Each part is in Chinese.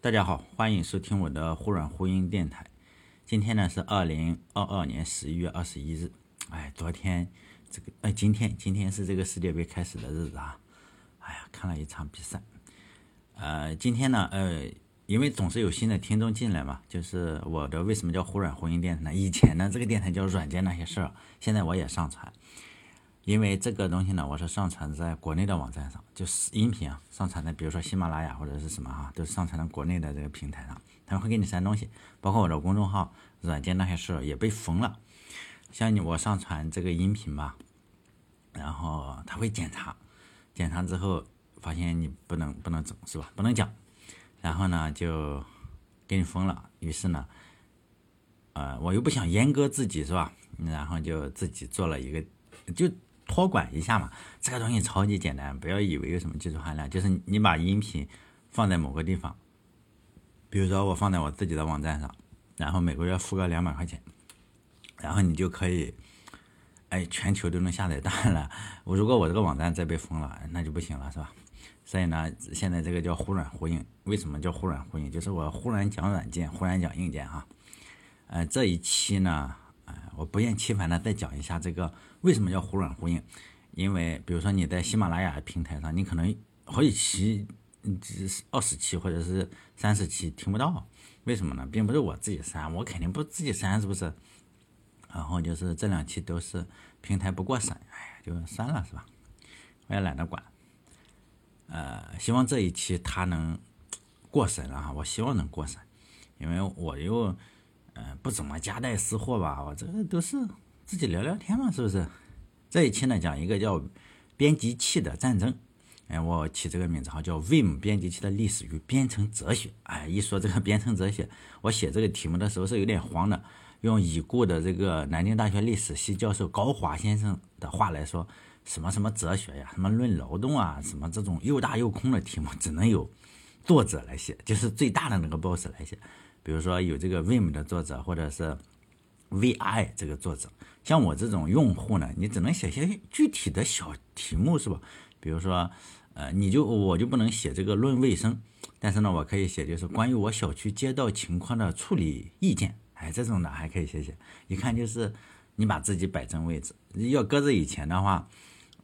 大家好，欢迎收听我的忽软忽硬电台。今天呢是二零二二年十一月二十一日。哎，昨天这个哎，今天今天是这个世界杯开始的日子啊。哎呀，看了一场比赛。呃，今天呢，呃，因为总是有新的听众进来嘛，就是我的为什么叫忽软忽硬电台呢？以前呢，这个电台叫软件那些事儿，现在我也上传。因为这个东西呢，我是上传在国内的网站上，就是音频啊，上传在比如说喜马拉雅或者是什么哈，都上传到国内的这个平台上，他们会给你删东西，包括我的公众号软件那些事也被封了。像你我上传这个音频吧，然后他会检查，检查之后发现你不能不能整是吧？不能讲，然后呢就给你封了。于是呢，呃，我又不想阉割自己是吧？然后就自己做了一个就。托管一下嘛，这个东西超级简单，不要以为有什么技术含量，就是你把音频放在某个地方，比如说我放在我自己的网站上，然后每个月付个两百块钱，然后你就可以，哎，全球都能下载。当然了，我如果我这个网站再被封了，那就不行了，是吧？所以呢，现在这个叫忽软忽硬。为什么叫忽软忽硬？就是我忽然讲软件，忽然讲硬件哈。呃，这一期呢。我不厌其烦的再讲一下这个为什么叫忽软忽硬，因为比如说你在喜马拉雅平台上，你可能好几期，二十期或者是三十期听不到，为什么呢？并不是我自己删，我肯定不自己删，是不是？然后就是这两期都是平台不过审，哎呀，就删了，是吧？我也懒得管。呃，希望这一期它能过审了，我希望能过审，因为我又。嗯，不怎么夹带私货吧？我这个都是自己聊聊天嘛，是不是？这一期呢，讲一个叫编辑器的战争。哎，我起这个名字哈，叫 Vim 编辑器的历史与编程哲学。哎，一说这个编程哲学，我写这个题目的时候是有点慌的。用已故的这个南京大学历史系教授高华先生的话来说，什么什么哲学呀，什么论劳动啊，什么这种又大又空的题目，只能有作者来写，就是最大的那个 boss 来写。比如说有这个 Vim 的作者，或者是 Vi 这个作者，像我这种用户呢，你只能写些具体的小题目，是吧？比如说，呃，你就我就不能写这个论卫生，但是呢，我可以写就是关于我小区街道情况的处理意见，哎，这种的还可以写写。一看就是你把自己摆正位置。要搁在以前的话，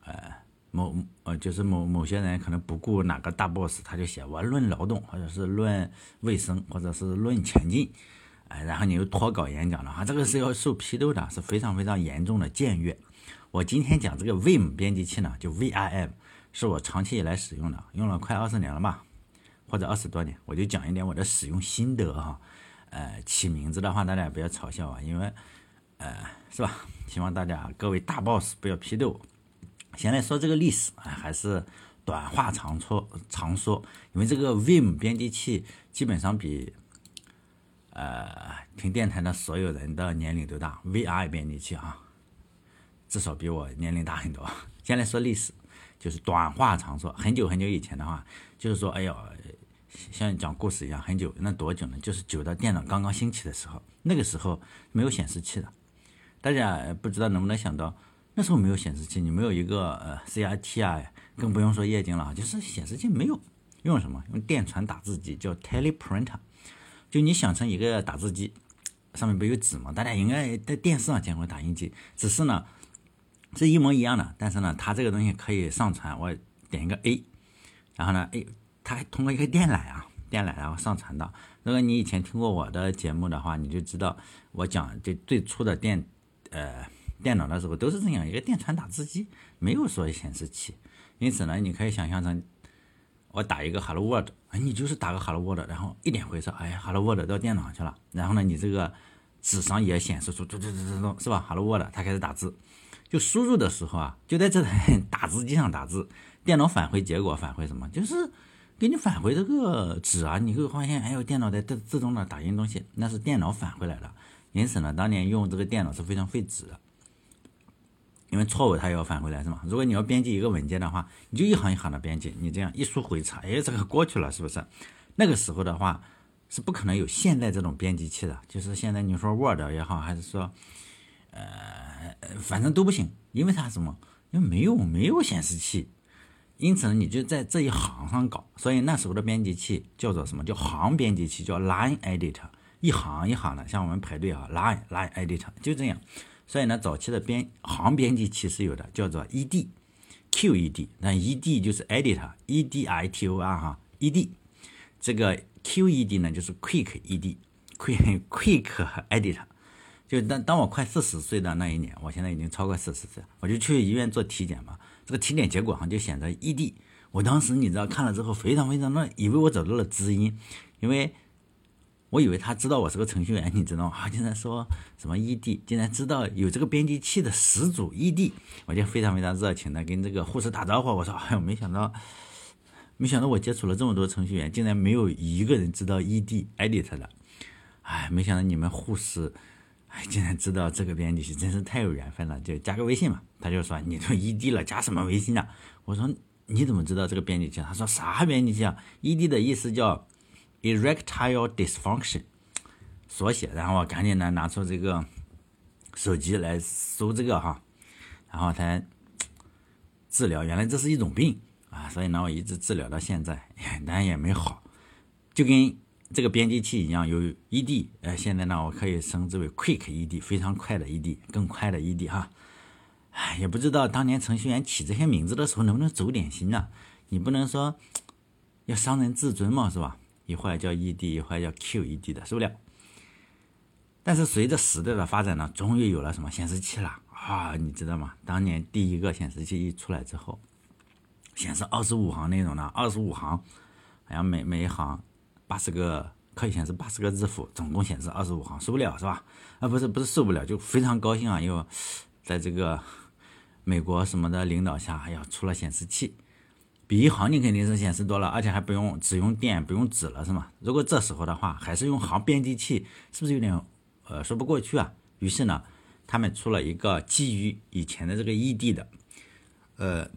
呃。某呃，就是某某些人可能不顾哪个大 boss，他就写我论劳动，或者是论卫生，或者是论前进，然后你又脱稿演讲了哈，这个是要受批斗的，是非常非常严重的僭越。我今天讲这个 Vim 编辑器呢，就 Vim，是我长期以来使用的，用了快二十年了吧，或者二十多年，我就讲一点我的使用心得哈。呃，起名字的话大家也不要嘲笑啊，因为呃，是吧？希望大家各位大 boss 不要批斗。先来说这个历史啊，还是短话长说长说，因为这个 Vim 编辑器基本上比呃听电台的所有人的年龄都大，VI 编辑器啊，至少比我年龄大很多。先来说历史，就是短话长说，很久很久以前的话，就是说，哎呦，像讲故事一样，很久，那多久呢？就是久到电脑刚刚兴起的时候，那个时候没有显示器的，大家不知道能不能想到。那时候没有显示器，你没有一个呃 CRT 啊，更不用说液晶了，就是显示器没有，用什么？用电传打字机，叫 Teleprinter。就你想成一个打字机，上面不有纸吗？大家应该在电视上见过打印机，只是呢是一模一样的，但是呢它这个东西可以上传，我点一个 A，然后呢哎它还通过一个电缆啊，电缆然后上传到。如果你以前听过我的节目的话，你就知道我讲这最初的电呃。电脑的时候都是这样一个电传打字机，没有说显示器，因此呢，你可以想象成我打一个 Hello World，你就是打个 Hello World，然后一点回车，哎，Hello World 到电脑去了，然后呢，你这个纸上也显示出嘟嘟嘟嘟嘟，是吧？Hello World，它开始打字，就输入的时候啊，就在这台 打字机上打字，电脑返回结果返回什么？就是给你返回这个纸啊，你会发现，哎呦，电脑在自自动的打印东西，那是电脑返回来的，因此呢，当年用这个电脑是非常费纸的。因为错误它也要返回来是吗？如果你要编辑一个文件的话，你就一行一行的编辑，你这样一输回车，哎，这个过去了是不是？那个时候的话是不可能有现在这种编辑器的，就是现在你说 Word 也好，还是说，呃，反正都不行，因为它什么？因为没有没有显示器，因此，你就在这一行上搞。所以那时候的编辑器叫做什么？叫行编辑器，叫 line editor，一行一行的，像我们排队啊，line line editor 就这样。所以呢，早期的编行编辑器是有的，叫做 ed，QED，那 ed 就是 editor，E-D-I-T-O-R 哈，ed。这个 QED 呢，就是 quick ED，quick quick editor。就当当我快四十岁的那一年，我现在已经超过四十岁，我就去医院做体检嘛。这个体检结果上就显示 ED。我当时你知道看了之后非常非常的以为我找到了知音，因为我以为他知道我是个程序员，你知道吗？竟然说什么 ED，竟然知道有这个编辑器的始祖 ED，我就非常非常热情的跟这个护士打招呼。我说：“哎呦，没想到，没想到我接触了这么多程序员，竟然没有一个人知道 ED edit 的。哎，没想到你们护士。”哎，竟然知道这个编辑器，真是太有缘分了！就加个微信嘛。他就说：“你都异地了，加什么微信啊？”我说：“你怎么知道这个编辑器？”他说：“啥编辑器啊？异地的意思叫 erectile dysfunction，缩写。”然后我赶紧呢拿出这个手机来搜这个哈，然后才治疗。原来这是一种病啊，所以呢我一直治疗到现在，但也没好，就跟。这个编辑器一样有 ED，呃，现在呢，我可以称之为 Quick ED，非常快的 ED，更快的 ED 哈。哎，也不知道当年程序员起这些名字的时候能不能走点心啊？你不能说要伤人自尊嘛，是吧？一会儿叫 ED，一会儿叫 QED 的，受不了。但是随着时代的发展呢，终于有了什么显示器了啊？你知道吗？当年第一个显示器一出来之后，显示二十五行内容呢，二十五行，好像每每一行。八十个可以显示八十个字符，总共显示二十五行，受不了是吧？啊，不是不是受不了，就非常高兴啊！又在这个美国什么的领导下，哎呀，出了显示器，比一行你肯定是显示多了，而且还不用只用电，不用纸了，是吗？如果这时候的话，还是用行编辑器，是不是有点呃说不过去啊？于是呢，他们出了一个基于以前的这个 ED 的呃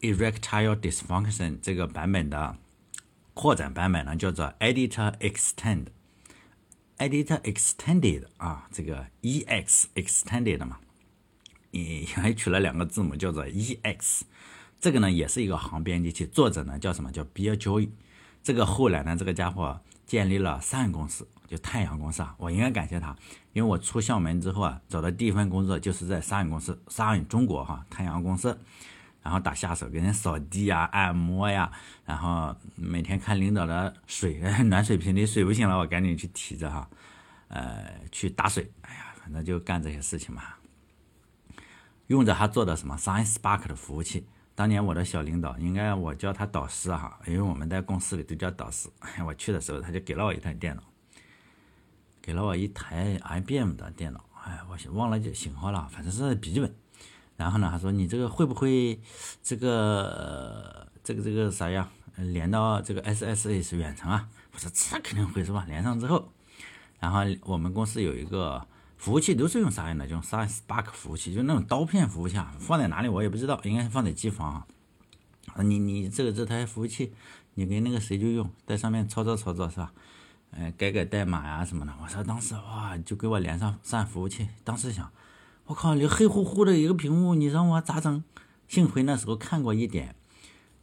erectile dysfunction 这个版本的。扩展版本呢叫做 Editor Extend，Editor Extended 啊，这个 EX Extended 嘛，也还取了两个字母叫做 EX，这个呢也是一个行编辑器，作者呢叫什么叫 Bill Joy，这个后来呢这个家伙建立了 Sun 公司，就太阳公司啊，我应该感谢他，因为我出校门之后啊，找的第一份工作就是在 Sun 公司，Sun 中国哈太阳公司。然后打下手，给人扫地呀、按摩呀，然后每天看领导的水 暖水瓶里水不行了，我赶紧去提着哈，呃，去打水。哎呀，反正就干这些事情嘛。用着他做的什么 Science Spark 的服务器。当年我的小领导，应该我叫他导师哈，因为我们在公司里都叫导师。我去的时候，他就给了我一台电脑，给了我一台 IBM 的电脑。哎，我忘了型号了，反正是笔记本。然后呢，他说你这个会不会这个这个这个啥呀？连到这个 SSH 远程啊？我说这肯定会是吧？连上之后，然后我们公司有一个服务器都是用啥样的？用 Spark 服务器，就那种刀片服务器，啊，放在哪里我也不知道，应该是放在机房啊。你你这个这台服务器，你跟那个谁就用，在上面操作操作是吧？呃，改改代码呀什么的。我说当时哇，就给我连上上服务器，当时想。我靠！你黑乎乎的一个屏幕，你让我咋整？幸亏那时候看过一点，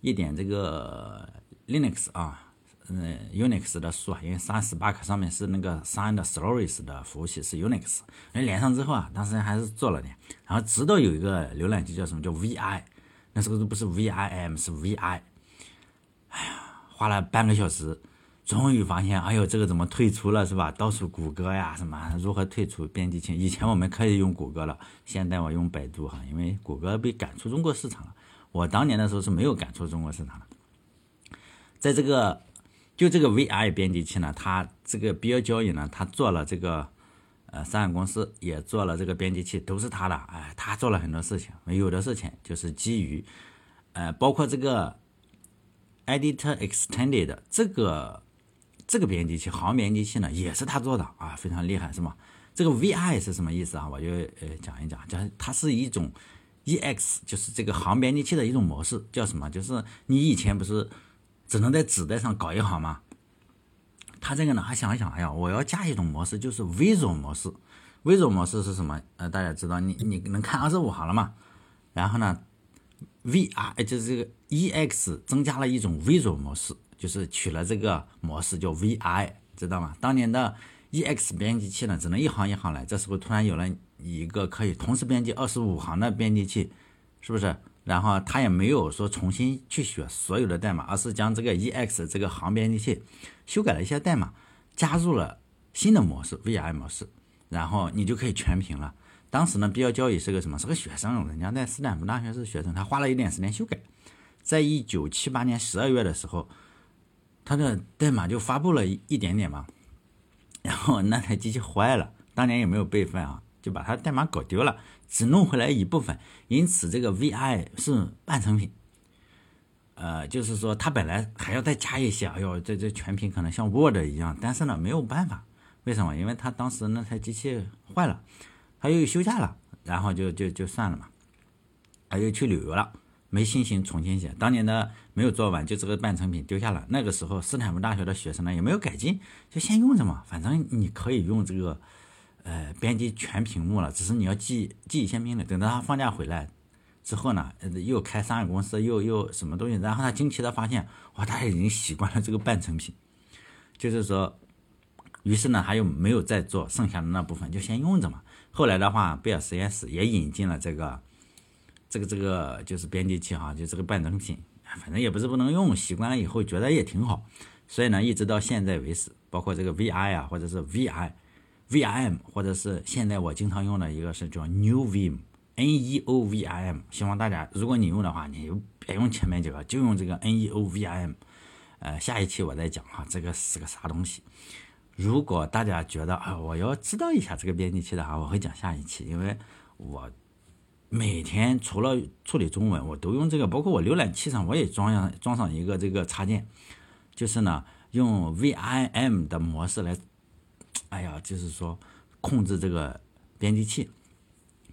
一点这个 Linux 啊，嗯，Unix 的书啊，因为 Sun Spark 上面是那个 Sun 的 Stories 的服务器是 Unix，哎，连上之后啊，当时还是做了点，然后直到有一个浏览器叫什么叫 Vi，那时候都不是 Vim 是 Vi，哎呀，花了半个小时。终于发现，哎呦，这个怎么退出了是吧？到处谷歌呀，什么如何退出编辑器？以前我们可以用谷歌了，现在我用百度哈，因为谷歌被赶出中国市场了。我当年的时候是没有赶出中国市场的。在这个就这个 VI 编辑器呢，它这个比尔交易呢，他做了这个呃三个公司也做了这个编辑器，都是他的。哎，他做了很多事情，有的事情就是基于呃，包括这个 Editor Extended 这个。这个编辑器行编辑器呢，也是他做的啊，非常厉害，是吗？这个 VI 是什么意思啊？我就呃讲一讲，讲它是一种 EX，就是这个行编辑器的一种模式，叫什么？就是你以前不是只能在纸袋上搞一行吗？他这个呢，还想一想，哎呀，我要加一种模式，就是 Visual 模式。Visual 模式是什么？呃，大家知道，你你能看二十五行了吗？然后呢，VR 就是这个 EX 增加了一种 Visual 模式，就是取了这个模式叫 VI，知道吗？当年的 EX 编辑器呢，只能一行一行来，这时候突然有了一个可以同时编辑二十五行的编辑器，是不是？然后他也没有说重新去写所有的代码，而是将这个 EX 这个行编辑器修改了一些代码，加入了新的模式 VI 模式，然后你就可以全屏了。当时呢，必要交易是个什么？是个学生，人家在斯坦福大学是学生，他花了一点时间修改，在一九七八年十二月的时候，他的代码就发布了一点点嘛，然后那台机器坏了，当年也没有备份啊。就把他代码搞丢了，只弄回来一部分，因此这个 VI 是半成品。呃，就是说它本来还要再加一些，哎呦，这这全屏可能像 Word 一样，但是呢没有办法，为什么？因为他当时那台机器坏了，他又休假了，然后就就就算了嘛，他又去旅游了，没心情重新写，当年的没有做完，就这个半成品丢下了。那个时候斯坦福大学的学生呢也没有改进，就先用着嘛，反正你可以用这个。呃，编辑全屏幕了，只是你要记记一些命令。等到他放假回来之后呢，又开商业公司，又又什么东西，然后他惊奇的发现，哇，他已经习惯了这个半成品，就是说，于是呢，他又没有再做剩下的那部分，就先用着嘛。后来的话，贝尔实验室也引进了这个，这个这个就是编辑器哈，就这个半成品，反正也不是不能用，习惯了以后觉得也挺好，所以呢，一直到现在为止，包括这个 VI 啊，或者是 VI。Vim 或者是现在我经常用的一个是叫 New Vim，N E O V I M。希望大家如果你用的话，你就别用前面几个，就用这个 N E O V I M。呃，下一期我再讲哈，这个是个啥东西。如果大家觉得啊，我要知道一下这个编辑器的话，我会讲下一期，因为我每天除了处理中文，我都用这个，包括我浏览器上我也装上装上一个这个插件，就是呢用 Vim 的模式来。哎呀，就是说控制这个编辑器，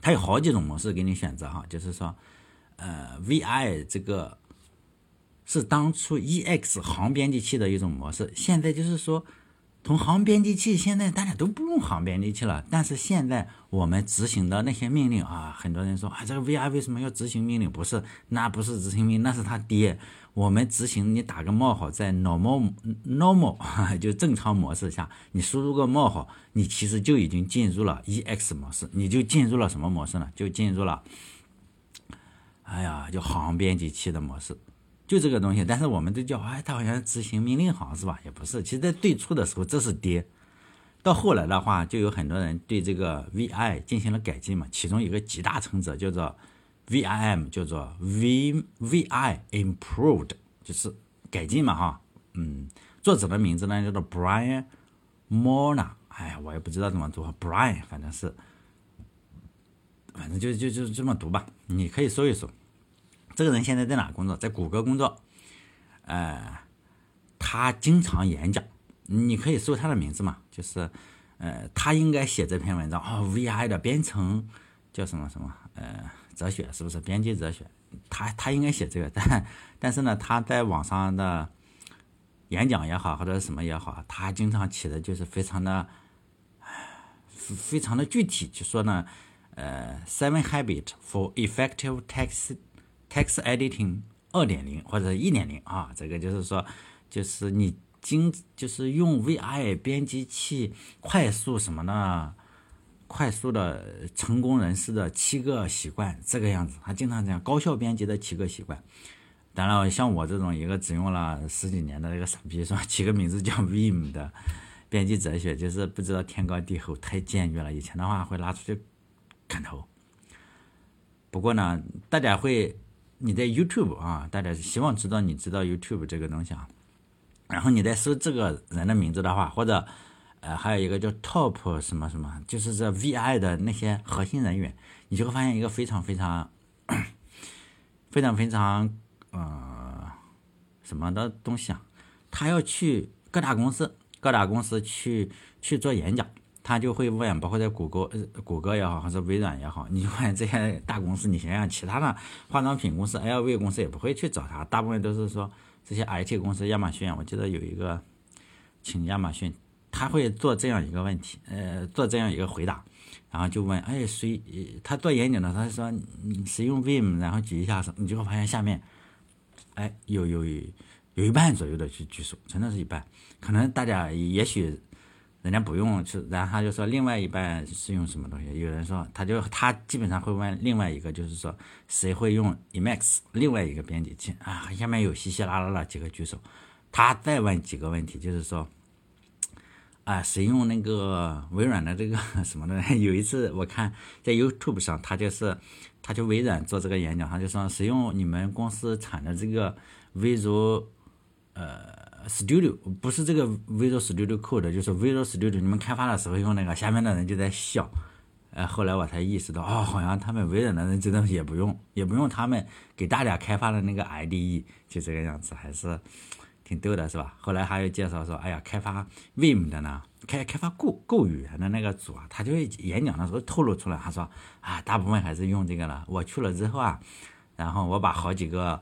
它有好几种模式给你选择哈。就是说，呃，VI 这个是当初 EX 行编辑器的一种模式，现在就是说。同行编辑器现在大家都不用行编辑器了，但是现在我们执行的那些命令啊，很多人说啊，这个 VI 为什么要执行命令？不是，那不是执行命令，那是他爹。我们执行，你打个冒号，在 normal normal 就正常模式下，你输入个冒号，你其实就已经进入了 EX 模式，你就进入了什么模式呢？就进入了，哎呀，就行编辑器的模式。就这个东西，但是我们都叫哎，它好像执行命令行是吧？也不是，其实在最初的时候这是爹，到后来的话，就有很多人对这个 VI 进行了改进嘛。其中一个集大成者叫做 VIM，叫做 V VI Improved，就是改进嘛哈。嗯，作者的名字呢叫做 Brian，Mona，哎，我也不知道怎么读，Brian 反正是，反正就就就这么读吧，你可以搜一搜。这个人现在在哪工作？在谷歌工作。呃，他经常演讲，你可以搜他的名字嘛。就是，呃，他应该写这篇文章啊，VI 的编程叫什么什么？呃，哲学是不是？编辑哲学。他他应该写这个，但但是呢，他在网上的演讲也好，或者什么也好，他经常起的就是非常的，非常的具体，就说呢，呃，Seven Habit for Effective Text。Text Editing 二点零或者一点零啊，这个就是说，就是你经就是用 VI 编辑器快速什么呢？快速的成功人士的七个习惯，这个样子，他经常讲高效编辑的七个习惯。当然，像我这种一个只用了十几年的一个傻逼，是吧？起个名字叫 Vim 的编辑哲学，就是不知道天高地厚，太僭越了。以前的话会拉出去砍头。不过呢，大家会。你在 YouTube 啊，大家希望知道你知道 YouTube 这个东西啊，然后你在搜这个人的名字的话，或者呃还有一个叫 Top 什么什么，就是这 VI 的那些核心人员，你就会发现一个非常非常非常非常呃什么的东西啊，他要去各大公司，各大公司去去做演讲。他就会问，包括在谷歌、谷歌也好，还是微软也好，你问这些大公司，你想想，其他的化妆品公司、LV 公司也不会去找他，大部分都是说这些 IT 公司，亚马逊，我记得有一个请亚马逊，他。会做这样一个问题，呃，做这样一个回答，然后就问，哎，谁？他做演讲的，他说，谁用 Vim，然后举一下手，你就会发现下面，哎，有有有一半左右的去举手，真的是一半。可能大家也许人家不用，去，然后他就说另外一半是用什么东西？有人说，他就他基本上会问另外一个，就是说谁会用 Emacs 另外一个编辑器啊？下面有稀稀拉拉的几个举手，他再问几个问题，就是说。啊，使用那个微软的这个 什么的？有一次我看在 YouTube 上，他就是，他就微软做这个演讲，他就说使用你们公司产的这个 Visual 呃 Studio，不是这个 Visual Studio Code，就是 Visual Studio，你们开发的时候用那个，下面的人就在笑。呃，后来我才意识到，哦，好像他们微软的人真的也不用，也不用他们给大家开发的那个 IDE，就这个样子，还是。挺逗的是吧？后来还有介绍说，哎呀，开发 Vim 的呢，开开发 Go Go 语言的那个组啊，他就演讲的时候透露出来，他说啊，大部分还是用这个了。我去了之后啊，然后我把好几个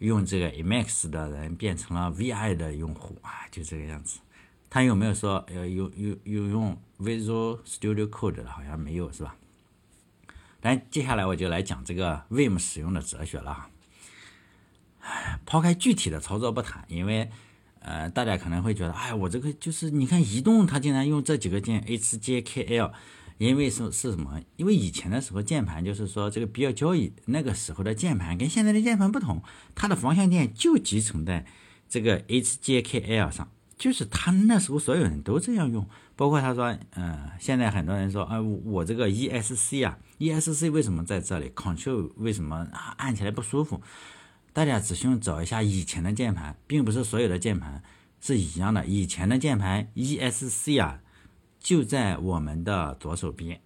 用这个 Emacs 的人变成了 Vi 的用户啊，就这个样子。他有没有说呃有有有用 Visual Studio Code 的？好像没有是吧？但接下来我就来讲这个 Vim 使用的哲学了。抛开具体的操作不谈，因为，呃，大家可能会觉得，哎，我这个就是你看移动，它竟然用这几个键 H J K L，因为是是什么？因为以前的时候键盘就是说这个比较交易，那个时候的键盘跟现在的键盘不同，它的方向键就集成在这个 H J K L 上，就是他那时候所有人都这样用，包括他说，嗯，现在很多人说，啊，我这个 E S C 啊，E S C 为什么在这里？Control 为什么按起来不舒服？大家只需要找一下以前的键盘，并不是所有的键盘是一样的。以前的键盘 E S C 啊，就在我们的左手边，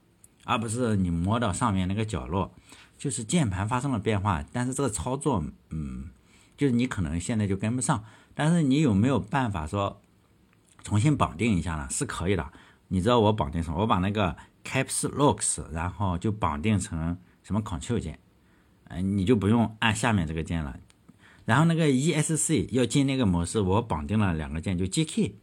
而不是你摸到上面那个角落。就是键盘发生了变化，但是这个操作，嗯，就是你可能现在就跟不上。但是你有没有办法说重新绑定一下呢？是可以的。你知道我绑定什么？我把那个 Caps Locks，然后就绑定成什么 Ctrl 键。嗯，你就不用按下面这个键了，然后那个 E S C 要进那个模式，我绑定了两个键，就 J K，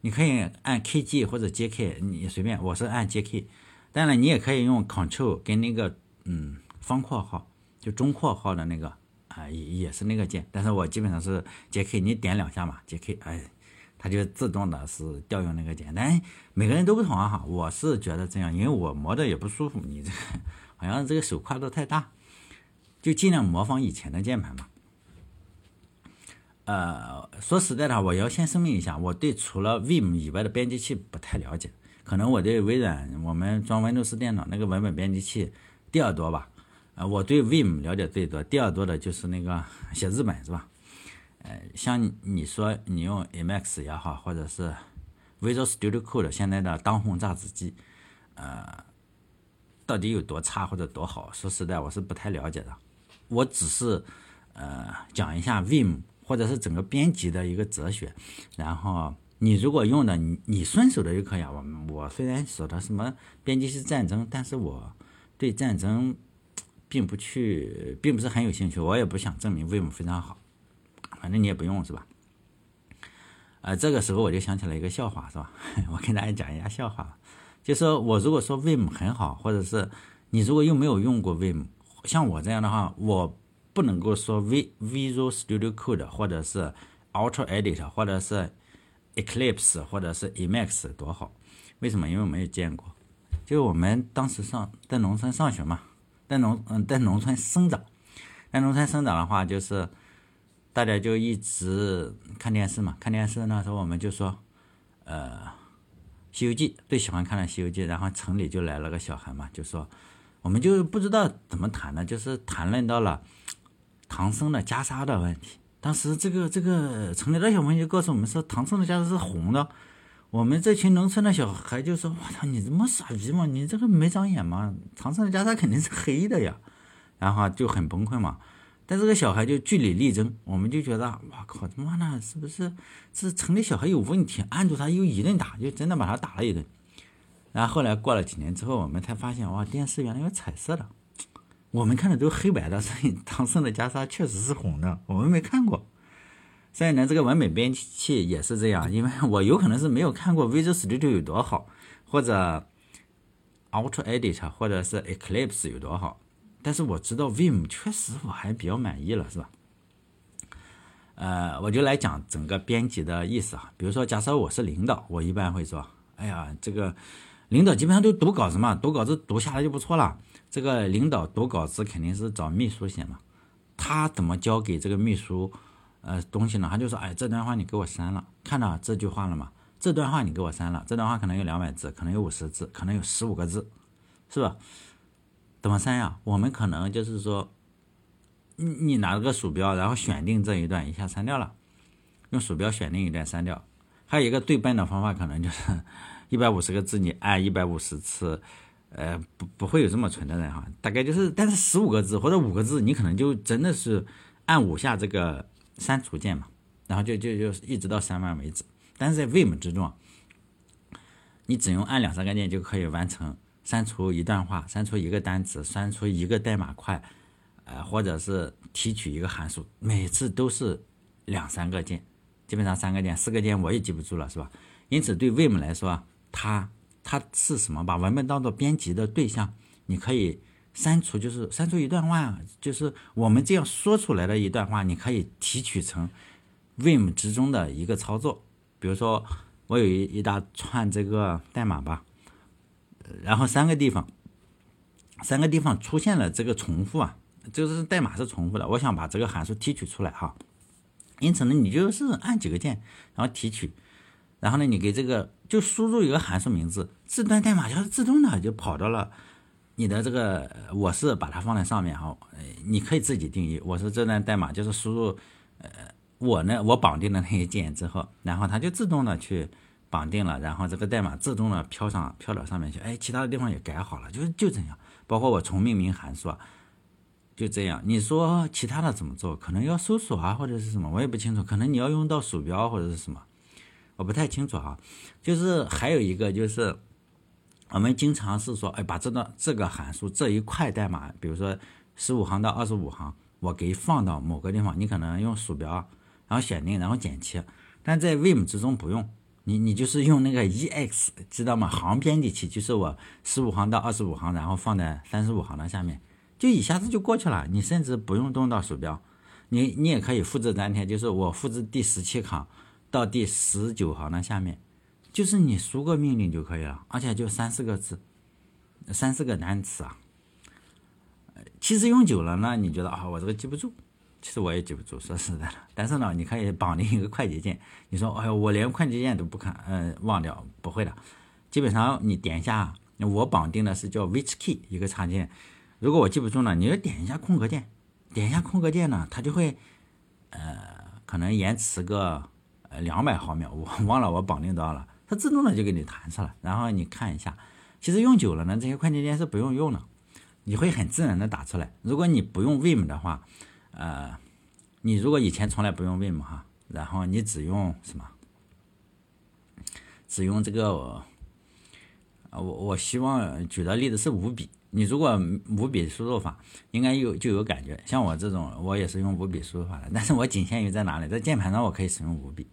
你可以按 K G 或者 J K，你随便，我是按 J K，当然你也可以用 Control 跟那个嗯方括号，就中括号的那个啊也也是那个键，但是我基本上是 J K，你点两下嘛，J K，哎，它就自动的是调用那个键，但每个人都不同啊哈，我是觉得这样，因为我磨的也不舒服，你这 好像这个手跨度太大。就尽量模仿以前的键盘嘛。呃，说实在的，我要先声明一下，我对除了 Vim 以外的编辑器不太了解。可能我对微软我们装 Windows 电脑那个文本编辑器第二多吧。呃，我对 Vim 了解最多，第二多的就是那个 写字本是吧？呃，像你说你用 Emacs 也好，或者是 Visual Studio Code 现在的当红榨汁机，呃，到底有多差或者多好？说实在，我是不太了解的。我只是，呃，讲一下 Vim 或者是整个编辑的一个哲学，然后你如果用的你你顺手的就可以啊。我我虽然说的什么编辑是战争，但是我对战争并不去，并不是很有兴趣。我也不想证明 Vim 非常好，反正你也不用是吧？呃，这个时候我就想起了一个笑话是吧？我跟大家讲一下笑话，就说我如果说 Vim 很好，或者是你如果又没有用过 Vim。像我这样的话，我不能够说 V Visual Studio Code 或者是 Auto Edit 或者是 Eclipse 或者是 Emacs 多好？为什么？因为我没有见过。就我们当时上在农村上学嘛，在农嗯在农村生长，在农村生长的话，就是大家就一直看电视嘛，看电视那时候我们就说，呃，《西游记》最喜欢看的《西游记》，然后城里就来了个小孩嘛，就说。我们就不知道怎么谈了，就是谈论到了唐僧的袈裟的问题。当时这个这个城里的小朋友就告诉我们说，唐僧的袈裟是红的。我们这群农村的小孩就说：“我操，你这么傻逼吗？你这个没长眼吗？唐僧的袈裟肯定是黑的呀！”然后就很崩溃嘛。但这个小孩就据理力争，我们就觉得：“哇靠，他妈的，是不是这城里小孩有问题？”按住他又一顿打，就真的把他打了一顿。然后后来过了几年之后，我们才发现哇，电视原来有彩色的，我们看的都黑白的，所以 唐僧的袈裟确实是红的，我们没看过。所以呢，这个文本编辑器也是这样，因为我有可能是没有看过 Visual Studio 有多好，或者 Auto Edit 或者是 Eclipse 有多好，但是我知道 Vim 确实我还比较满意了，是吧？呃，我就来讲整个编辑的意思啊。比如说，假设我是领导，我一般会说：“哎呀，这个领导基本上都读稿子嘛，读稿子读下来就不错了。这个领导读稿子肯定是找秘书写嘛，他怎么交给这个秘书呃东西呢？他就说：哎，这段话你给我删了，看到这句话了吗？这段话你给我删了，这段话可能有两百字，可能有五十字，可能有十五个字，是吧？怎么删呀？我们可能就是说。”你你拿个鼠标，然后选定这一段，一下删掉了。用鼠标选定一段删掉。还有一个最笨的方法，可能就是一百五十个字，你按一百五十次，呃，不不会有这么蠢的人哈。大概就是，但是十五个字或者五个字，你可能就真的是按五下这个删除键嘛，然后就就就一直到删完为止。但是在 Vim 之中，你只用按两三个键就可以完成删除一段话、删除一个单词、删除一个代码块。呃，或者是提取一个函数，每次都是两三个键，基本上三个键、四个键我也记不住了，是吧？因此，对 Vim 来说，它它是什么？把文本当做编辑的对象，你可以删除，就是删除一段话，就是我们这样说出来的一段话，你可以提取成 Vim 之中的一个操作。比如说，我有一一大串这个代码吧，然后三个地方，三个地方出现了这个重复啊。就是代码是重复的，我想把这个函数提取出来哈，因此呢，你就是按几个键，然后提取，然后呢，你给这个就输入一个函数名字，这段代码就是自动的就跑到了你的这个，我是把它放在上面哈，你可以自己定义，我是这段代码就是输入，呃，我呢我绑定的那些键之后，然后它就自动的去绑定了，然后这个代码自动的飘上飘到上面去，哎，其他的地方也改好了，就是就这样，包括我重命名函数啊。就这样，你说其他的怎么做？可能要搜索啊，或者是什么，我也不清楚。可能你要用到鼠标或者是什么，我不太清楚哈。就是还有一个就是，我们经常是说，哎，把这段这个函数这一块代码，比如说十五行到二十五行，我给放到某个地方，你可能用鼠标，然后选定，然后剪切。但在 Vim 之中不用，你你就是用那个 EX，知道吗？行编辑器，就是我十五行到二十五行，然后放在三十五行的下面。就一下子就过去了，你甚至不用动到鼠标，你你也可以复制粘贴，就是我复制第十七行到第十九行的下面，就是你输个命令就可以了，而且就三四个字，三四个单词啊。其实用久了呢，你觉得啊，我这个记不住，其实我也记不住，说实在的。但是呢，你可以绑定一个快捷键，你说，哎呦，我连快捷键都不看，嗯，忘掉，不会的。基本上你点一下，我绑定的是叫 Which Key 一个插件。如果我记不住呢，你就点一下空格键，点一下空格键呢，它就会，呃，可能延迟个呃两百毫秒，我忘了我绑定到了，它自动的就给你弹出来，然后你看一下，其实用久了呢，这些快捷键是不用用的，你会很自然的打出来。如果你不用 Vim 的话，呃，你如果以前从来不用 Vim 哈，然后你只用什么，只用这个，啊我我希望举的例子是五笔。你如果五笔输入法，应该有就有感觉。像我这种，我也是用五笔输入法的，但是我仅限于在哪里，在键盘上我可以使用五笔。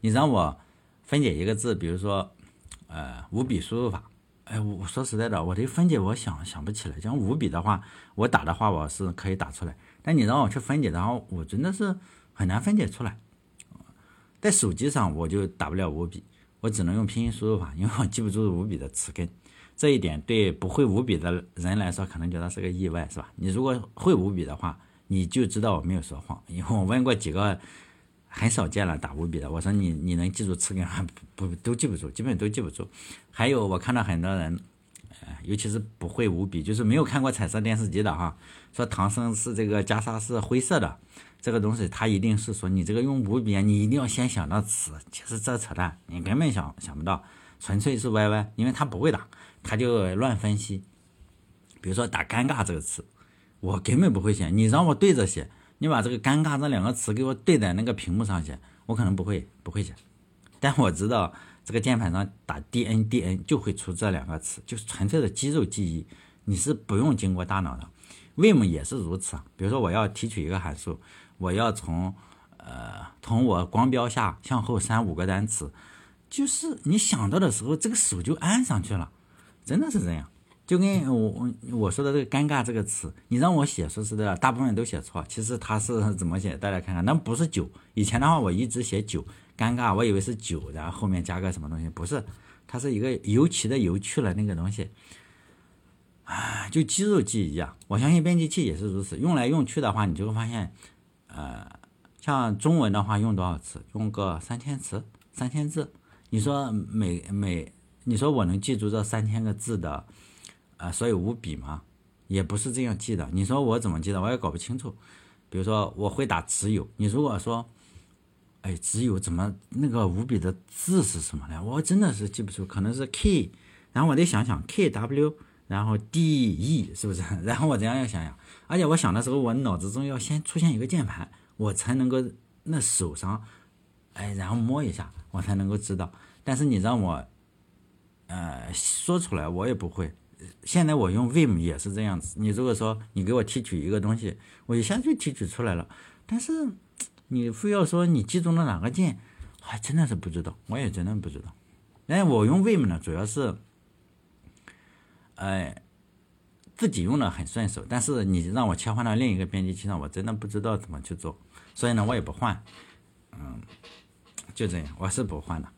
你让我分解一个字，比如说，呃，五笔输入法，哎，我说实在的，我这分解我想想不起来。像五笔的话，我打的话我是可以打出来，但你让我去分解，然后我真的是很难分解出来。在手机上我就打不了五笔，我只能用拼音输入法，因为我记不住五笔的词根。这一点对不会五笔的人来说，可能觉得是个意外，是吧？你如果会五笔的话，你就知道我没有说谎。因为我问过几个很少见了打五笔的，我说你你能记住词根还不不都记不住，基本都记不住。还有我看到很多人，呃，尤其是不会五笔，就是没有看过彩色电视机的哈，说唐僧是这个袈裟是灰色的，这个东西他一定是说你这个用五笔，你一定要先想到词，其实这扯淡，你根本想想不到，纯粹是歪歪，因为他不会打。他就乱分析，比如说打“尴尬”这个词，我根本不会写。你让我对着写，你把这个“尴尬”这两个词给我对在那个屏幕上写，我可能不会，不会写。但我知道这个键盘上打 “d n d n” 就会出这两个词，就是纯粹的肌肉记忆，你是不用经过大脑的。Vim 也是如此啊。比如说我要提取一个函数，我要从呃，从我光标下向后删五个单词，就是你想到的时候，这个手就按上去了，真的是这样。就跟我我说的这个“尴尬”这个词，你让我写，说实在的，大部分都写错。其实它是 怎么写？大家看看，那不是九。以前的话，我一直写九，尴尬，我以为是九，然后后面加个什么东西，不是，它是一个尤其的尤去了那个东西。啊，就肌肉记忆一样。我相信编辑器也是如此。用来用去的话，你就会发现，呃，像中文的话，用多少词？用个三千词，三千字。你说每每，你说我能记住这三千个字的？啊，所以五笔吗，也不是这样记的。你说我怎么记的，我也搞不清楚。比如说我会打只有，你如果说，哎，只有怎么那个五笔的字是什么呢？我真的是记不出，可能是 K，然后我得想想 K W，然后 D E 是不是？然后我这样要想想，而且我想的时候，我脑子中要先出现一个键盘，我才能够那手上，哎，然后摸一下，我才能够知道。但是你让我，呃，说出来我也不会。现在我用 Vim 也是这样子。你如果说你给我提取一个东西，我一下就提取出来了。但是你非要说你记住了哪个键，还真的是不知道。我也真的不知道。哎，我用 Vim 呢，主要是，哎，自己用的很顺手。但是你让我切换到另一个编辑器上，我真的不知道怎么去做。所以呢，我也不换。嗯，就这样，我是不换的。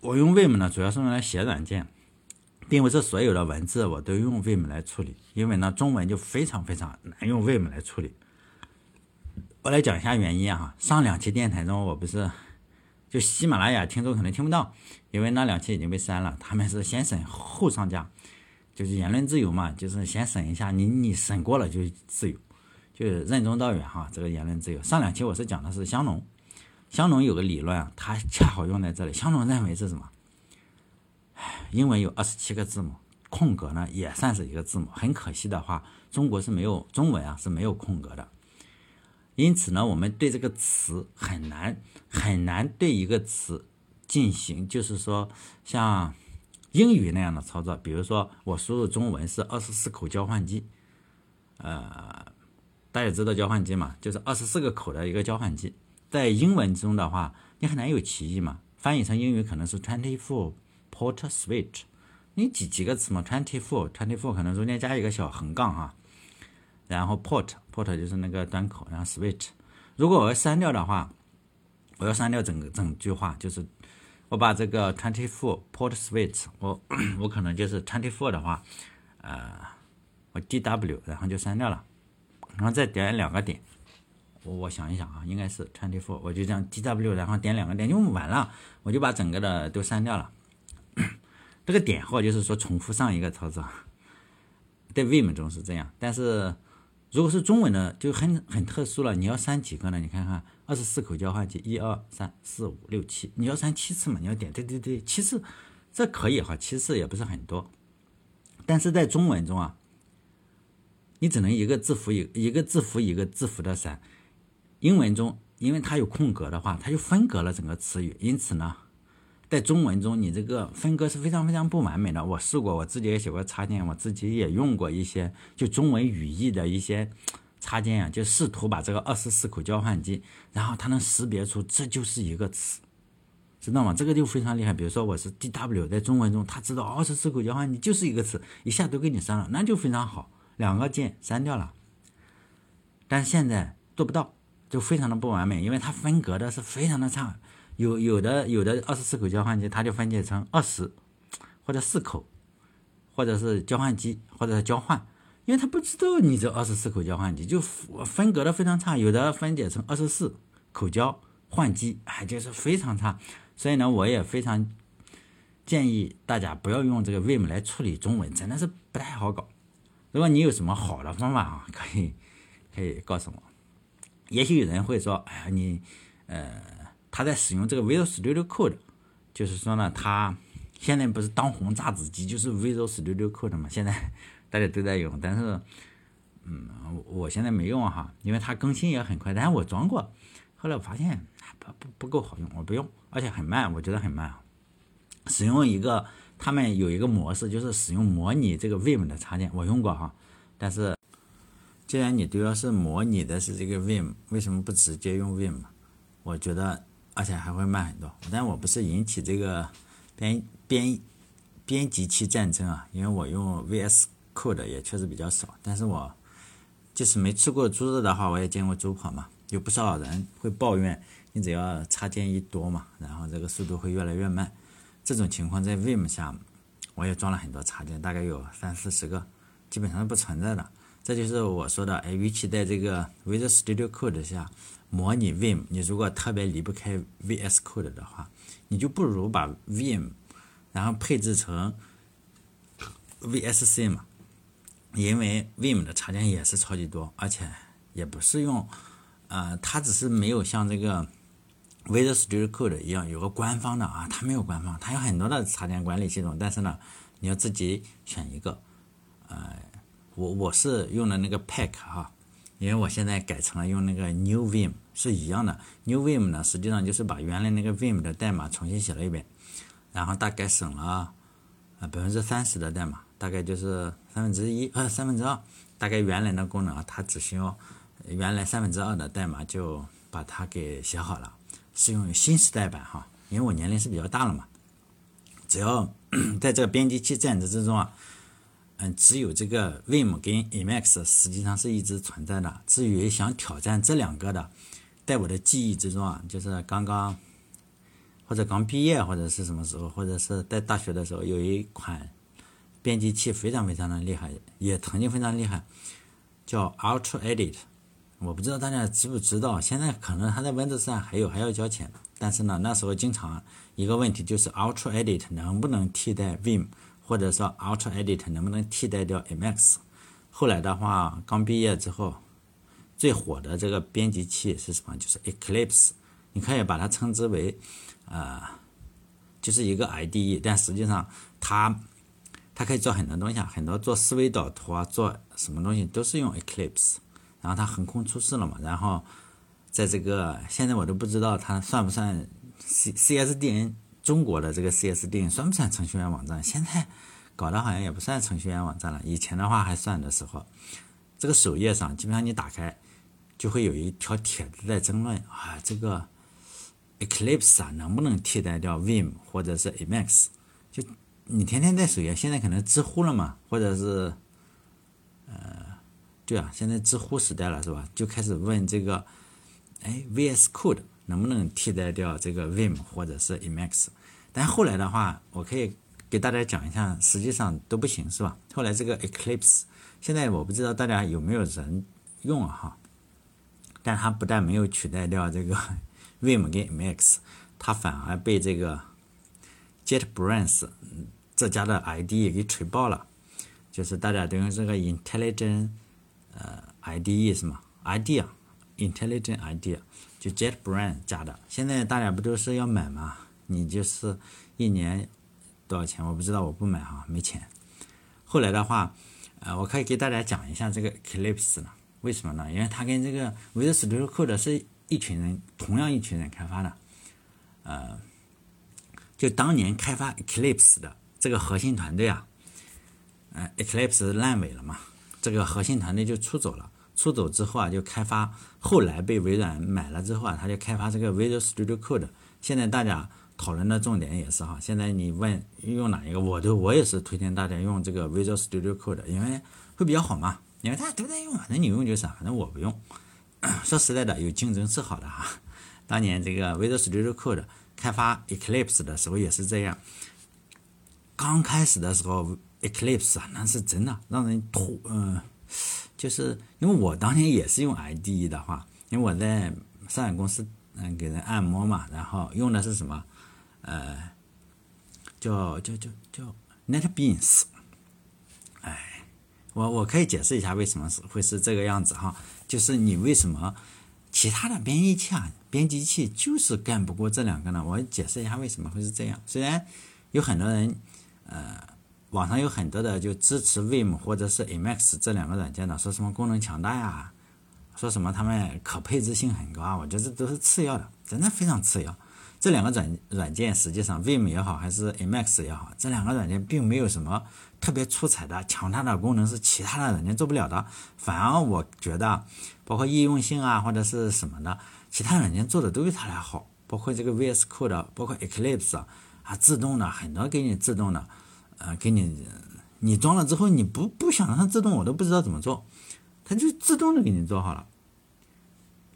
我用 Vim 呢，主要是用来写软件。并不是所有的文字我都用 Vim 来处理，因为呢中文就非常非常难用 Vim 来处理。我来讲一下原因啊，上两期电台中我不是就喜马拉雅听众可能听不到，因为那两期已经被删了，他们是先审后上架，就是言论自由嘛，就是先审一下，你你审过了就自由，就是任重道远哈，这个言论自由。上两期我是讲的是香农，香农有个理论啊，它恰好用在这里。香农认为是什么？英文有二十七个字母，空格呢也算是一个字母。很可惜的话，中国是没有中文啊是没有空格的。因此呢，我们对这个词很难很难对一个词进行，就是说像英语那样的操作。比如说我输入中文是二十四口交换机，呃，大家知道交换机嘛，就是二十四个口的一个交换机。在英文中的话，你很难有歧义嘛，翻译成英语可能是 twenty four。Port switch，你几几个词嘛？Twenty four，twenty four 可能中间加一个小横杠哈，然后 port，port 就是那个端口，然后 switch。如果我要删掉的话，我要删掉整个整句话，就是我把这个 twenty four port switch，我 我可能就是 twenty four 的话，呃，我 D W，然后就删掉了，然后再点两个点，我我想一想啊，应该是 twenty four，我就这样 D W，然后点两个点就完了，我就把整个的都删掉了。这个点号就是说重复上一个操作，在 Vim 中是这样，但是如果是中文的就很很特殊了。你要删几个呢？你看看二十四口交换机，一二三四五六七，你要删七次嘛？你要点对对对，七次，这可以哈，七次也不是很多。但是在中文中啊，你只能一个字符一一个字符一个字符的删。英文中因为它有空格的话，它就分隔了整个词语，因此呢。在中文中，你这个分割是非常非常不完美的。我试过，我自己也写过插件，我自己也用过一些就中文语义的一些插件啊，就试图把这个二十四口交换机，然后它能识别出这就是一个词，知道吗？这个就非常厉害。比如说我是 D W，在中文中，它知道二十四口交换机就是一个词，一下都给你删了，那就非常好，两个键删掉了。但现在做不到，就非常的不完美，因为它分隔的是非常的差。有有的有的二十四口交换机，它就分解成二十或者四口，或者是交换机或者是交换，因为它不知道你这二十四口交换机就分隔的非常差，有的分解成二十四口交换机，哎，就是非常差。所以呢，我也非常建议大家不要用这个 Vim 来处理中文，真的是不太好搞。如果你有什么好的方法啊，可以可以告诉我。也许有人会说，哎呀，你呃。他在使用这个 Visual Studio Code，就是说呢，他现在不是当红炸子鸡，就是 Visual Studio Code 嘛，现在 大家都在用。但是，嗯，我现在没用哈，因为它更新也很快。但是我装过，后来我发现不不不够好用，我不用，而且很慢，我觉得很慢。使用一个，他们有一个模式，就是使用模拟这个 Vim 的插件，我用过哈。但是，既然你都要是模拟的是这个 Vim，为什么不直接用 Vim？我觉得而且还会慢很多。但我不是引起这个编编编辑器战争啊，因为我用 VS Code 也确实比较少。但是我即使没吃过猪肉的话，我也见过猪跑嘛。有不少人会抱怨，你只要插件一多嘛，然后这个速度会越来越慢。这种情况在 Vim 下，我也装了很多插件，大概有三四十个，基本上是不存在的。这就是我说的，哎，与其在这个 Visual Studio Code 下模拟 Vim，你如果特别离不开 VS Code 的话，你就不如把 Vim 然后配置成 VSC 嘛，因为 Vim 的插件也是超级多，而且也不是用，呃，它只是没有像这个 Visual Studio Code 一样有个官方的啊，它没有官方，它有很多的插件管理系统，但是呢，你要自己选一个，呃。我我是用的那个 Pack 哈，因为我现在改成了用那个 New Vim 是一样的。New Vim 呢，实际上就是把原来那个 Vim 的代码重新写了一遍，然后大概省了啊百分之三十的代码，大概就是三分之一呃三分之二，大概原来的功能啊，它只需要原来三分之二的代码就把它给写好了，是用于新时代版哈，因为我年龄是比较大了嘛，只要 在这个编辑器站子之中啊。嗯，只有这个 Vim 跟 Emacs 实际上是一直存在的。至于想挑战这两个的，在我的记忆之中啊，就是刚刚或者刚毕业或者是什么时候，或者是在大学的时候，有一款编辑器非常非常的厉害，也曾经非常厉害，叫 Ultra Edit。我不知道大家知不知道，现在可能它在 Windows 上还有还要交钱，但是呢，那时候经常一个问题就是 Ultra Edit 能不能替代 Vim。或者说 Ultra Edit 能不能替代掉 Emacs？后来的话，刚毕业之后，最火的这个编辑器是什么？就是 Eclipse。你可以把它称之为，呃，就是一个 IDE，但实际上它它可以做很多东西啊，很多做思维导图啊，做什么东西都是用 Eclipse。然后它横空出世了嘛，然后在这个现在我都不知道它算不算 C CSDN。中国的这个 CSDN 算不算程序员网站？现在搞得好像也不算程序员网站了。以前的话还算的时候，这个首页上基本上你打开就会有一条帖子在争论啊，这个 Eclipse 啊能不能替代掉 Vim 或者是 Emacs？就你天天在首页，现在可能知乎了嘛，或者是呃，对啊，现在知乎时代了是吧？就开始问这个，哎，VS Code。能不能替代掉这个 Vim 或者是 Emacs？但后来的话，我可以给大家讲一下，实际上都不行，是吧？后来这个 Eclipse，现在我不知道大家有没有人用啊哈，但它不但没有取代掉这个 Vim 跟 Emacs，它反而被这个 JetBrains 这家的 IDE 给锤爆了，就是大家都用这个 Intelligent 呃 IDE 是吗？IDE 啊，Intelligent Idea，。就 JetBrains 加的，现在大家不都是要买吗？你就是一年多少钱？我不知道，我不买哈，没钱。后来的话，呃，我可以给大家讲一下这个 Eclipse 呢，为什么呢？因为它跟这个 Visual Studio Code 是一群人，同样一群人开发的。呃，就当年开发 Eclipse 的这个核心团队啊，呃，Eclipse 烂尾了嘛，这个核心团队就出走了。出走之后啊，就开发，后来被微软买了之后啊，他就开发这个 Visual Studio Code。现在大家讨论的重点也是哈，现在你问用哪一个，我都我也是推荐大家用这个 Visual Studio Code，因为会比较好嘛。因为大家都在用，反正你用就是，反正我不用。说实在的，有竞争是好的哈。当年这个 Visual Studio Code 开发 Eclipse 的时候也是这样，刚开始的时候 Eclipse 啊，那是真的让人吐，嗯。就是因为我当年也是用 IDE 的话，因为我在上海公司嗯给人按摩嘛，然后用的是什么呃叫叫叫叫 NetBeans，哎，我我可以解释一下为什么是会是这个样子哈，就是你为什么其他的编辑器啊编辑器就是干不过这两个呢？我解释一下为什么会是这样，虽然有很多人呃。网上有很多的就支持 Vim 或者是 Emacs 这两个软件的，说什么功能强大呀，说什么他们可配置性很高啊，我觉得这都是次要的，真的非常次要。这两个软软件实际上 Vim 也好还是 Emacs 也好，这两个软件并没有什么特别出彩的强大的功能是其他的软件做不了的。反而我觉得，包括易用性啊或者是什么的，其他软件做的都比它俩好，包括这个 VS Code，包括 Eclipse 啊，啊，自动的很多给你自动的，呃，给你你装了之后，你不不想让它自动，我都不知道怎么做，它就自动的给你做好了。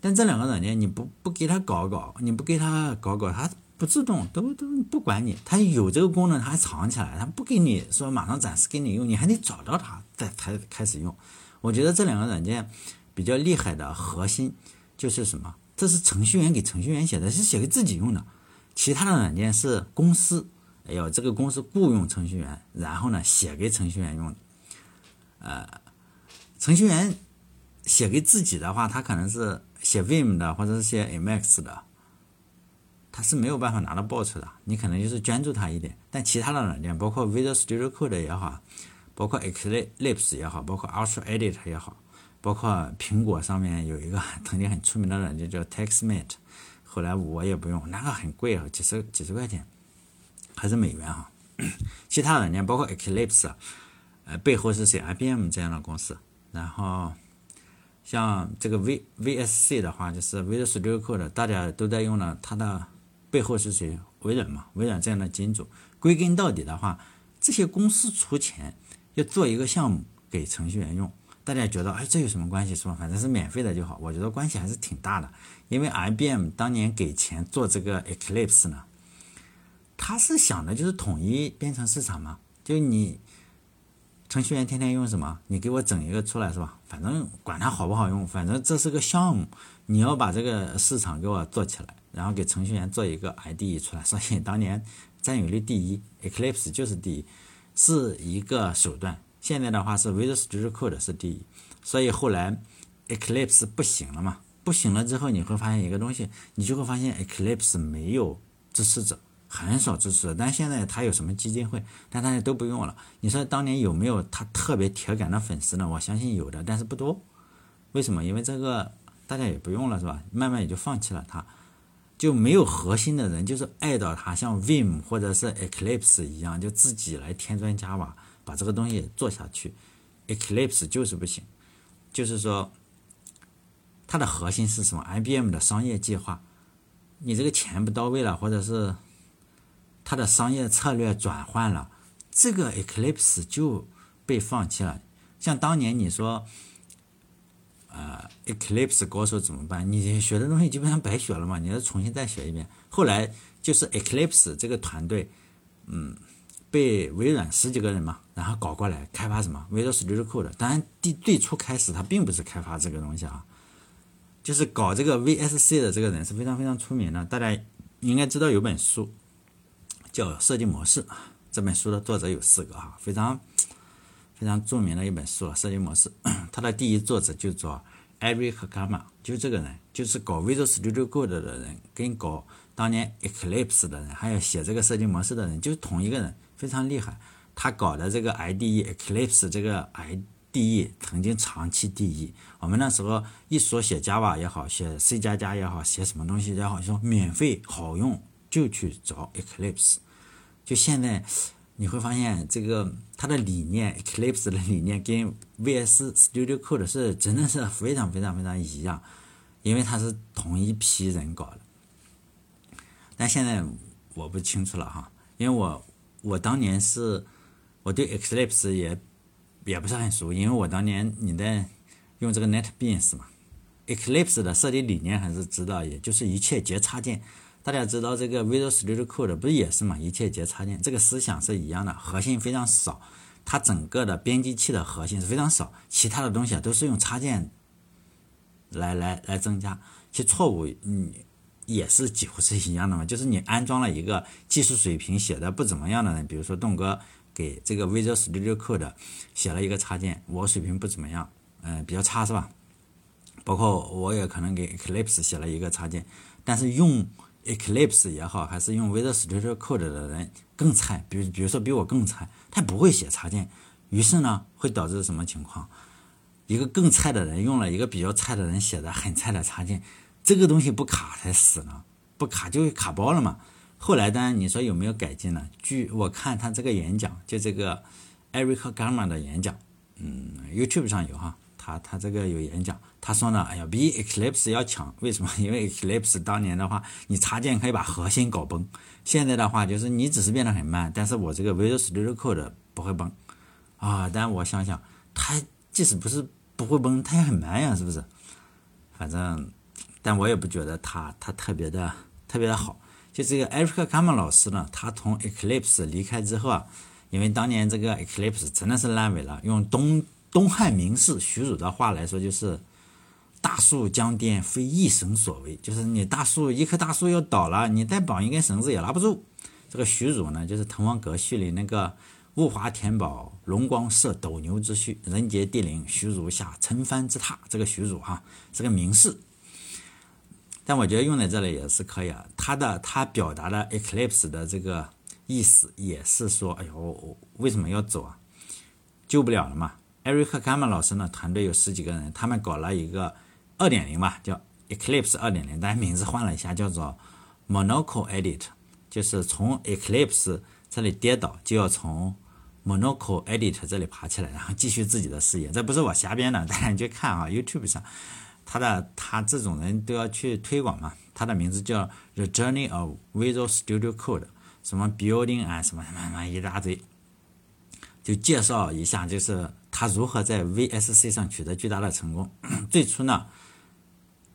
但这两个软件你不不给它搞搞，你不给它搞搞，它不自动，都都不管你。它有这个功能，它还藏起来，它不给你说马上展示给你用，你还得找到它再才开始用。我觉得这两个软件比较厉害的核心就是什么？这是程序员给程序员写的，是写给自己用的。其他的软件是公司，哎呦，这个公司雇佣程序员，然后呢写给程序员用的。呃，程序员写给自己的话，他可能是。写 Vim 的或者是写 Emacs 的，他是没有办法拿到报酬的。你可能就是捐助他一点，但其他的软件，包括 Visual Studio Code 也好，包括 Eclipse 也好，包括 Ultra Edit 也好，包括苹果上面有一个 曾经很出名的软件叫 TeXmate，后来我也不用，那个很贵啊，几十几十块钱，还是美元哈。其他软件包括 Eclipse，呃，背后是谁 IBM 这样的公司，然后。像这个 V VSC 的话，就是 Visual Studio Code，大家都在用的，它的背后是谁？微软嘛，微软这样的金主。归根到底的话，这些公司出钱要做一个项目给程序员用，大家觉得哎，这有什么关系？是吧？反正是免费的就好。我觉得关系还是挺大的，因为 IBM 当年给钱做这个 Eclipse 呢，他是想的就是统一编程市场嘛，就你。程序员天天用什么？你给我整一个出来是吧？反正管它好不好用，反正这是个项目，你要把这个市场给我做起来，然后给程序员做一个 IDE 出来。所以当年占有率第一，Eclipse 就是第一，是一个手段。现在的话是 Visual Studio Code 是第一，所以后来 Eclipse 不行了嘛？不行了之后，你会发现一个东西，你就会发现 Eclipse 没有支持者。很少支持，但现在他有什么基金会，但大家都不用了。你说当年有没有他特别铁杆的粉丝呢？我相信有的，但是不多。为什么？因为这个大家也不用了，是吧？慢慢也就放弃了它，就没有核心的人，就是爱到它，像 Vim 或者是 Eclipse 一样，就自己来添砖加瓦，把这个东西做下去。Eclipse 就是不行，就是说它的核心是什么？IBM 的商业计划，你这个钱不到位了，或者是。它的商业策略转换了，这个 Eclipse 就被放弃了。像当年你说，呃，Eclipse 高手怎么办？你学的东西基本上白学了嘛，你要重新再学一遍。后来就是 Eclipse 这个团队，嗯，被微软十几个人嘛，然后搞过来开发什么 Visual Studio Code。当然，第最初开始他并不是开发这个东西啊，就是搞这个 VSC 的这个人是非常非常出名的，大家应该知道有本书。叫设计模式，这本书的作者有四个哈，非常非常著名的一本书了。设计模式，它的第一作者就叫 Eric Gamma，就这个人，就是搞 Visual Studio Code 的人，跟搞当年 Eclipse 的人，还有写这个设计模式的人，就是同一个人，非常厉害。他搞的这个 IDE Eclipse 这个 IDE 曾经长期第一。我们那时候一说写 Java 也好，写 C 加加也好，写什么东西也好，说免费好用就去找 Eclipse。就现在，你会发现这个它的理念，Eclipse 的理念跟 VS Studio Code 是真的是非常非常非常一样，因为它是同一批人搞的。但现在我不清楚了哈，因为我我当年是我对 Eclipse 也也不是很熟，因为我当年你在用这个 NetBeans 嘛，Eclipse 的设计理念还是知道，也就是一切皆插件。大家知道这个 Visual Studio Code 不是也是嘛？一切皆插件，这个思想是一样的，核心非常少。它整个的编辑器的核心是非常少，其他的东西啊都是用插件来来来增加。其错误嗯也是几乎是一样的嘛，就是你安装了一个技术水平写的不怎么样的人，比如说栋哥给这个 Visual Studio Code 写了一个插件，我水平不怎么样，嗯比较差是吧？包括我也可能给 Eclipse 写了一个插件，但是用 Eclipse 也好，还是用 Visual Studio Code 的人更菜，比如比如说比我更菜，他不会写插件，于是呢会导致什么情况？一个更菜的人用了一个比较菜的人写的很菜的插件，这个东西不卡才死呢，不卡就会卡包了嘛。后来当然你说有没有改进呢？据我看他这个演讲，就这个 Eric Gamma 的演讲，嗯，YouTube 上有哈，他他这个有演讲，他说呢，哎呀，比 Eclipse 要强，为什么？因为 Eclipse 当年的话，你插件可以把核心搞崩，现在的话就是你只是变得很慢，但是我这个 Visual Studio Code 不会崩啊。但我想想，它即使不是不会崩，它也很慢呀，是不是？反正，但我也不觉得他他特别的特别的好。就这个 Eric k a m a 老师呢，他从 Eclipse 离开之后啊，因为当年这个 Eclipse 真的是烂尾了，用东。东汉名士徐汝的话来说，就是“大树将颠，非一绳所为”，就是你大树一棵大树要倒了，你再绑一根绳子也拉不住。这个徐孺呢，就是《滕王阁序》里那个“物华天宝，龙光射斗牛之序，人杰地灵，徐孺下陈蕃之榻”。这个徐孺哈是个名士，但我觉得用在这里也是可以啊。他的他表达的 Eclipse 的这个意思也是说：“哎呦，为什么要走啊？救不了了嘛。”艾瑞克·卡曼老师呢，团队有十几个人，他们搞了一个二点零吧，叫 Eclipse 二点零，但名字换了一下，叫做 Monaco Edit，就是从 Eclipse 这里跌倒，就要从 Monaco Edit 这里爬起来，然后继续自己的事业。这不是我瞎编的，大家去看啊，YouTube 上，他的他这种人都要去推广嘛。他的名字叫 The Journey of Visual Studio Code，什么 Building 啊，什么什么什么一大堆，就介绍一下，就是。他如何在 VSC 上取得巨大的成功？最初呢，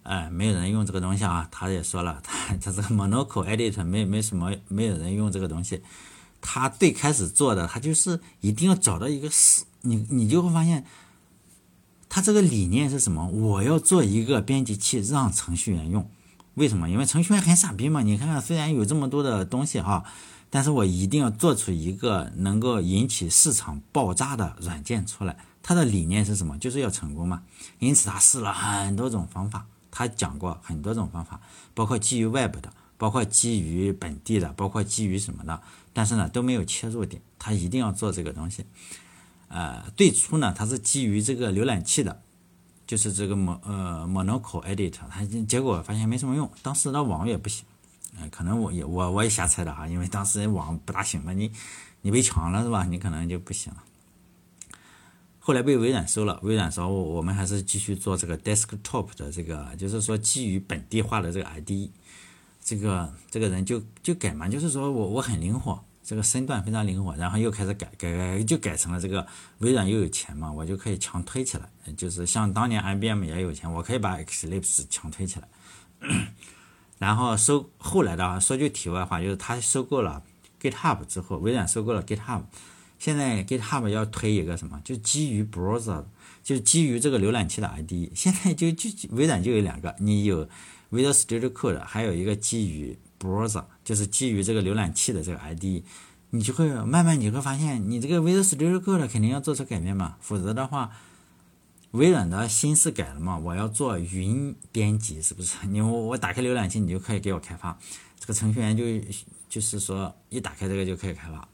哎，没有人用这个东西啊。他也说了，他 他这个 Monaco Edit 没没什么，没有人用这个东西。他最开始做的，他就是一定要找到一个死，你你就会发现，他这个理念是什么？我要做一个编辑器让程序员用。为什么？因为程序员很傻逼嘛。你看看，虽然有这么多的东西哈。但是我一定要做出一个能够引起市场爆炸的软件出来。他的理念是什么？就是要成功嘛。因此他试了很多种方法，他讲过很多种方法，包括基于 Web 的，包括基于本地的，包括基于什么的。但是呢都没有切入点。他一定要做这个东西。呃，最初呢他是基于这个浏览器的，就是这个 Mon 呃 Monaco Edit，他结果发现没什么用。当时的网也不行。嗯，可能我也我我也瞎猜的哈，因为当时网不大行嘛，你你被抢了是吧？你可能就不行了。后来被微软收了，微软说我们还是继续做这个 desktop 的这个，就是说基于本地化的这个 IDE。这个这个人就就改嘛，就是说我我很灵活，这个身段非常灵活，然后又开始改改改，就改成了这个微软又有钱嘛，我就可以强推起来，就是像当年 IBM 也有钱，我可以把 Xlips 强推起来。然后收后来的说句题外话，就是他收购了 GitHub 之后，微软收购了 GitHub，现在 GitHub 要推一个什么，就基于 Browser，就基于这个浏览器的 ID。现在就就微软就有两个，你有 Visual Studio Code，还有一个基于 Browser，就是基于这个浏览器的这个 ID。你就会慢慢你会发现，你这个 Visual Studio Code 肯定要做出改变嘛，否则的话。微软的心思改了嘛？我要做云编辑，是不是？你我我打开浏览器，你就可以给我开发。这个程序员就就是说，一打开这个就可以开发。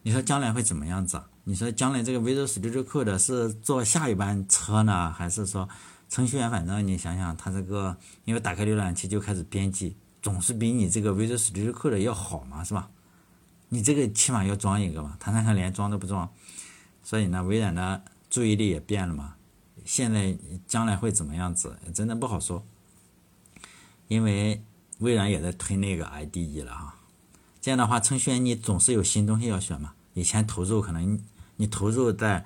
你说将来会怎么样子？你说将来这个 Visual Studio Code 是坐下一班车呢，还是说程序员反正你想想，他这个因为打开浏览器就开始编辑，总是比你这个 Visual Studio Code 要好嘛，是吧？你这个起码要装一个嘛，他那个连装都不装，所以呢，微软的。注意力也变了嘛，现在将来会怎么样子，真的不好说。因为微软也在推那个 IDE 了哈，这样的话，程序员你总是有新东西要学嘛。以前投入可能你投入在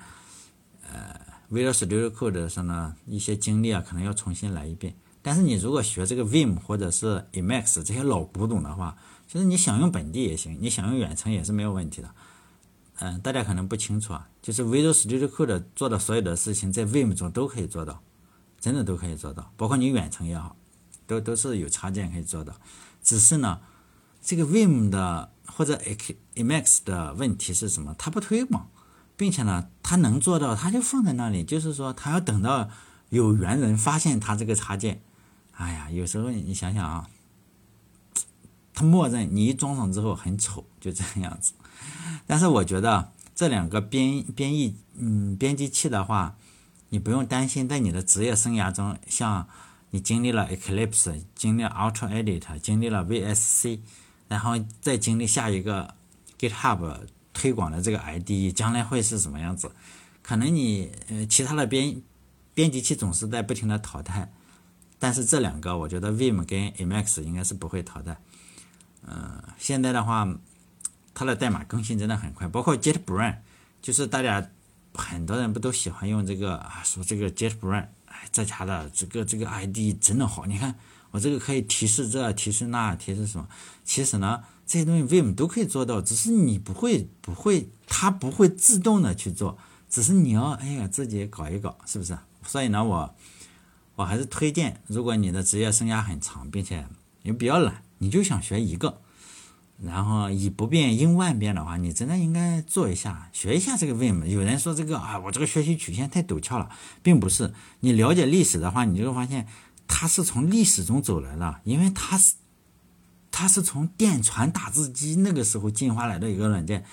呃 Visual Studio Code 上的一些精力啊，可能要重新来一遍。但是你如果学这个 Vim 或者是 Emacs 这些老古董的话，其实你想用本地也行，你想用远程也是没有问题的。嗯，大家可能不清楚啊，就是 Visual Studio Code 做的所有的事情，在 Vim 中都可以做到，真的都可以做到，包括你远程也好，都都是有插件可以做到。只是呢，这个 Vim 的或者 Emacs 的问题是什么？它不推广，并且呢，它能做到，它就放在那里，就是说，它要等到有缘人发现它这个插件。哎呀，有时候你想想啊，它默认你一装上之后很丑，就这样子。但是我觉得这两个编编译嗯编辑器的话，你不用担心，在你的职业生涯中，像你经历了 Eclipse，经历了 Ultra Edit，经历了 VSC，然后再经历下一个 GitHub 推广的这个 IDE，将来会是什么样子？可能你呃其他的编编辑器总是在不停的淘汰，但是这两个我觉得 Vim 跟 Emacs 应该是不会淘汰。嗯，现在的话，它的代码更新真的很快，包括 JetBrains，就是大家很多人不都喜欢用这个啊，说这个 JetBrains，哎，这家的这个这个 ID 真的好，你看我这个可以提示这提示那提示什么，其实呢这些东西 Vim 都可以做到，只是你不会不会，它不会自动的去做，只是你要哎呀自己搞一搞，是不是？所以呢我我还是推荐，如果你的职业生涯很长，并且也比较懒。你就想学一个，然后以不变应万变的话，你真的应该做一下，学一下这个 Vim。有人说这个啊，我这个学习曲线太陡峭了，并不是。你了解历史的话，你就会发现它是从历史中走来的，因为它是它是从电传打字机那个时候进化来的一个软件，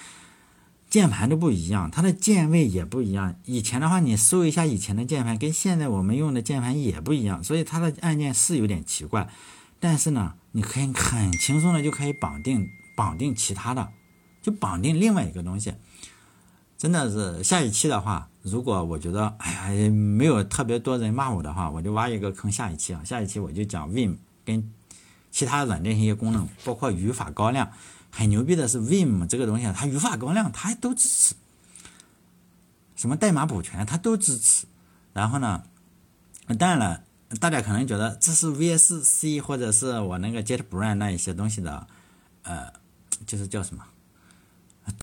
键盘都不一样，它的键位也不一样。以前的话，你搜一下以前的键盘，跟现在我们用的键盘也不一样，所以它的按键是有点奇怪。但是呢，你可以很轻松的就可以绑定绑定其他的，就绑定另外一个东西。真的是下一期的话，如果我觉得哎呀没有特别多人骂我的话，我就挖一个坑。下一期啊，下一期我就讲 Vim 跟其他软件一些功能，包括语法高亮。很牛逼的是 Vim 这个东西，它语法高亮它都支持，什么代码补全它都支持。然后呢，当然了。大家可能觉得这是 VS C 或者是我那个 JetBrains 那一些东西的，呃，就是叫什么